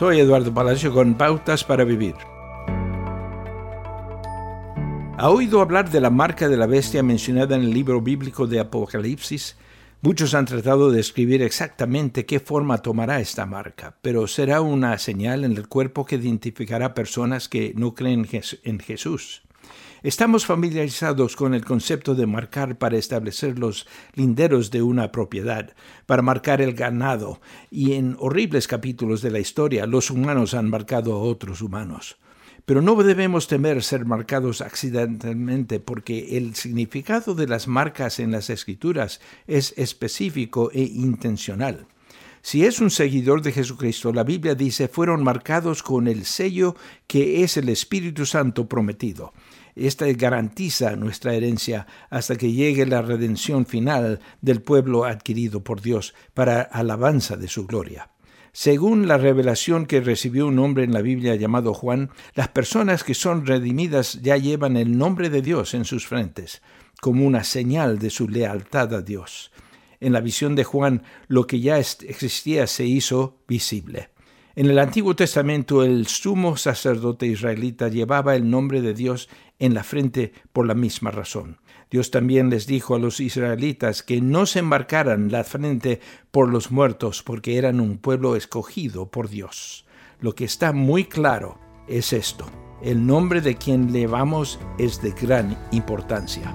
Soy Eduardo Palacio con Pautas para Vivir. ¿Ha oído hablar de la marca de la bestia mencionada en el libro bíblico de Apocalipsis? Muchos han tratado de describir exactamente qué forma tomará esta marca, pero será una señal en el cuerpo que identificará personas que no creen en Jesús. Estamos familiarizados con el concepto de marcar para establecer los linderos de una propiedad, para marcar el ganado, y en horribles capítulos de la historia los humanos han marcado a otros humanos. Pero no debemos temer ser marcados accidentalmente porque el significado de las marcas en las escrituras es específico e intencional. Si es un seguidor de Jesucristo, la Biblia dice, fueron marcados con el sello que es el Espíritu Santo prometido. Esta garantiza nuestra herencia hasta que llegue la redención final del pueblo adquirido por Dios para alabanza de su gloria. Según la revelación que recibió un hombre en la Biblia llamado Juan, las personas que son redimidas ya llevan el nombre de Dios en sus frentes, como una señal de su lealtad a Dios. En la visión de Juan, lo que ya existía se hizo visible. En el Antiguo Testamento el sumo sacerdote israelita llevaba el nombre de Dios en la frente por la misma razón. Dios también les dijo a los israelitas que no se embarcaran la frente por los muertos porque eran un pueblo escogido por Dios. Lo que está muy claro es esto. El nombre de quien llevamos es de gran importancia.